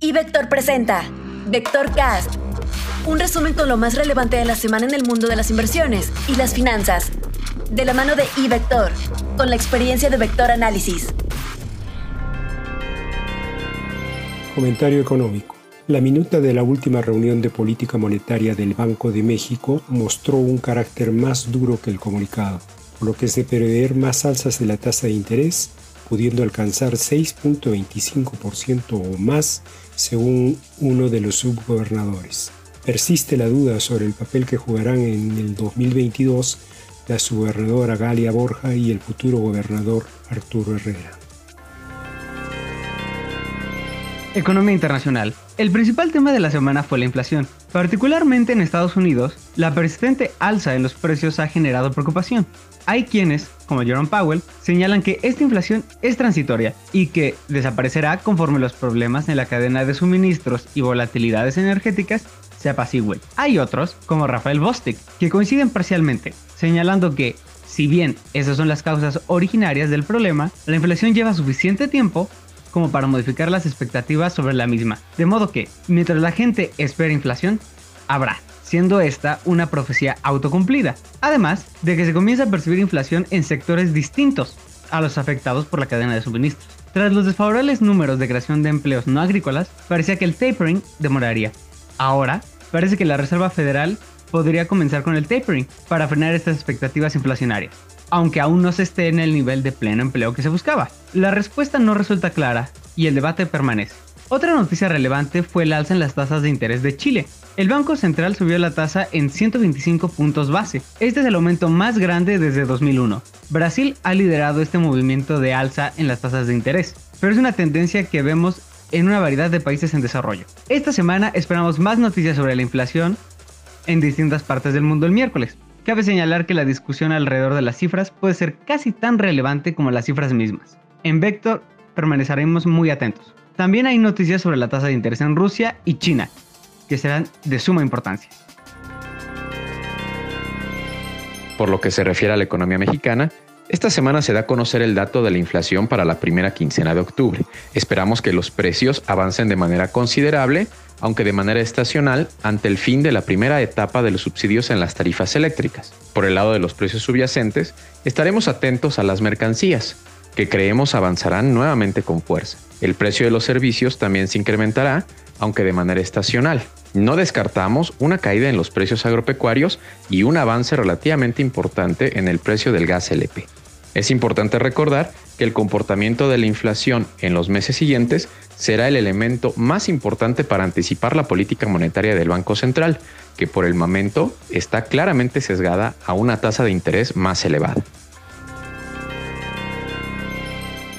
Y Vector presenta Vector Cast, un resumen con lo más relevante de la semana en el mundo de las inversiones y las finanzas, de la mano de iVector, con la experiencia de Vector Análisis. Comentario económico. La minuta de la última reunión de política monetaria del Banco de México mostró un carácter más duro que el comunicado, por lo que es de prever más alzas de la tasa de interés pudiendo alcanzar 6.25% o más según uno de los subgobernadores. Persiste la duda sobre el papel que jugarán en el 2022 la subgobernadora Galia Borja y el futuro gobernador Arturo Herrera. Economía internacional. El principal tema de la semana fue la inflación. Particularmente en Estados Unidos, la persistente alza en los precios ha generado preocupación. Hay quienes, como Jerome Powell, señalan que esta inflación es transitoria y que desaparecerá conforme los problemas en la cadena de suministros y volatilidades energéticas se apacigüen. Hay otros, como Rafael Bostic, que coinciden parcialmente, señalando que si bien esas son las causas originarias del problema, la inflación lleva suficiente tiempo como para modificar las expectativas sobre la misma. De modo que, mientras la gente espera inflación, habrá, siendo esta una profecía autocumplida. Además de que se comienza a percibir inflación en sectores distintos a los afectados por la cadena de suministros. Tras los desfavorables números de creación de empleos no agrícolas, parecía que el tapering demoraría. Ahora, parece que la Reserva Federal podría comenzar con el tapering para frenar estas expectativas inflacionarias aunque aún no se esté en el nivel de pleno empleo que se buscaba. La respuesta no resulta clara y el debate permanece. Otra noticia relevante fue el alza en las tasas de interés de Chile. El Banco Central subió la tasa en 125 puntos base. Este es el aumento más grande desde 2001. Brasil ha liderado este movimiento de alza en las tasas de interés, pero es una tendencia que vemos en una variedad de países en desarrollo. Esta semana esperamos más noticias sobre la inflación en distintas partes del mundo el miércoles. Cabe señalar que la discusión alrededor de las cifras puede ser casi tan relevante como las cifras mismas. En Vector permaneceremos muy atentos. También hay noticias sobre la tasa de interés en Rusia y China, que serán de suma importancia. Por lo que se refiere a la economía mexicana, esta semana se da a conocer el dato de la inflación para la primera quincena de octubre. Esperamos que los precios avancen de manera considerable, aunque de manera estacional, ante el fin de la primera etapa de los subsidios en las tarifas eléctricas. Por el lado de los precios subyacentes, estaremos atentos a las mercancías, que creemos avanzarán nuevamente con fuerza. El precio de los servicios también se incrementará, aunque de manera estacional. No descartamos una caída en los precios agropecuarios y un avance relativamente importante en el precio del gas LP. Es importante recordar que el comportamiento de la inflación en los meses siguientes será el elemento más importante para anticipar la política monetaria del Banco Central, que por el momento está claramente sesgada a una tasa de interés más elevada.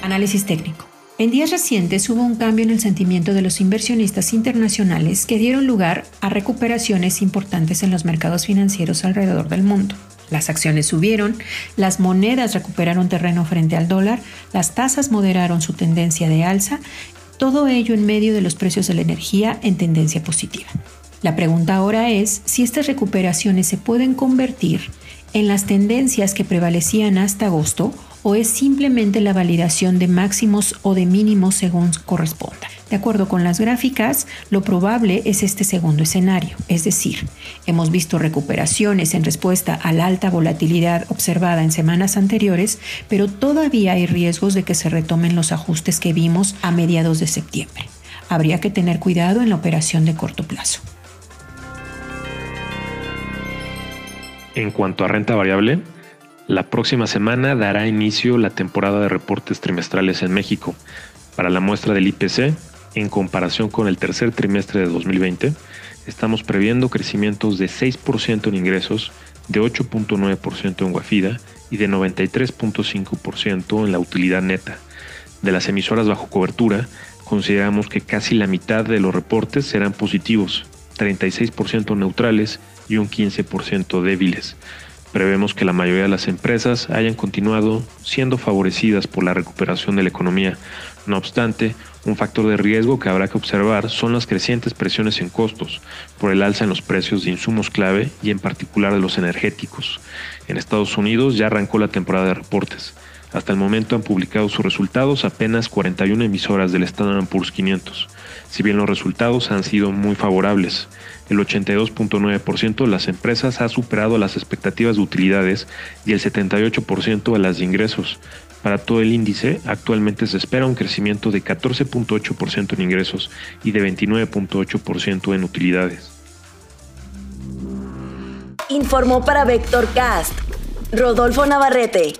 Análisis técnico. En días recientes hubo un cambio en el sentimiento de los inversionistas internacionales que dieron lugar a recuperaciones importantes en los mercados financieros alrededor del mundo. Las acciones subieron, las monedas recuperaron terreno frente al dólar, las tasas moderaron su tendencia de alza, todo ello en medio de los precios de la energía en tendencia positiva. La pregunta ahora es si estas recuperaciones se pueden convertir en las tendencias que prevalecían hasta agosto o es simplemente la validación de máximos o de mínimos según corresponda. De acuerdo con las gráficas, lo probable es este segundo escenario, es decir, hemos visto recuperaciones en respuesta a la alta volatilidad observada en semanas anteriores, pero todavía hay riesgos de que se retomen los ajustes que vimos a mediados de septiembre. Habría que tener cuidado en la operación de corto plazo. En cuanto a renta variable, la próxima semana dará inicio la temporada de reportes trimestrales en México. Para la muestra del IPC, en comparación con el tercer trimestre de 2020, estamos previendo crecimientos de 6% en ingresos, de 8.9% en Guafida y de 93.5% en la utilidad neta. De las emisoras bajo cobertura, consideramos que casi la mitad de los reportes serán positivos, 36% neutrales y un 15% débiles. Prevemos que la mayoría de las empresas hayan continuado siendo favorecidas por la recuperación de la economía. No obstante, un factor de riesgo que habrá que observar son las crecientes presiones en costos por el alza en los precios de insumos clave y en particular de los energéticos. En Estados Unidos ya arrancó la temporada de reportes. Hasta el momento han publicado sus resultados apenas 41 emisoras del Standard Poor's 500, si bien los resultados han sido muy favorables. El 82.9% de las empresas ha superado las expectativas de utilidades y el 78% de las de ingresos. Para todo el índice, actualmente se espera un crecimiento de 14.8% en ingresos y de 29.8% en utilidades. Informó para Vectorcast Rodolfo Navarrete,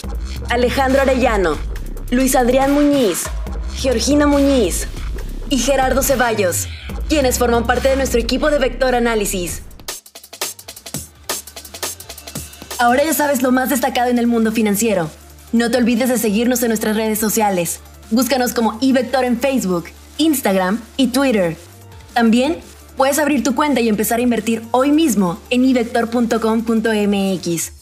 Alejandro Arellano, Luis Adrián Muñiz, Georgina Muñiz y Gerardo Ceballos, quienes forman parte de nuestro equipo de Vector Análisis. Ahora ya sabes lo más destacado en el mundo financiero. No te olvides de seguirnos en nuestras redes sociales. Búscanos como iVector en Facebook, Instagram y Twitter. También puedes abrir tu cuenta y empezar a invertir hoy mismo en ivector.com.mx.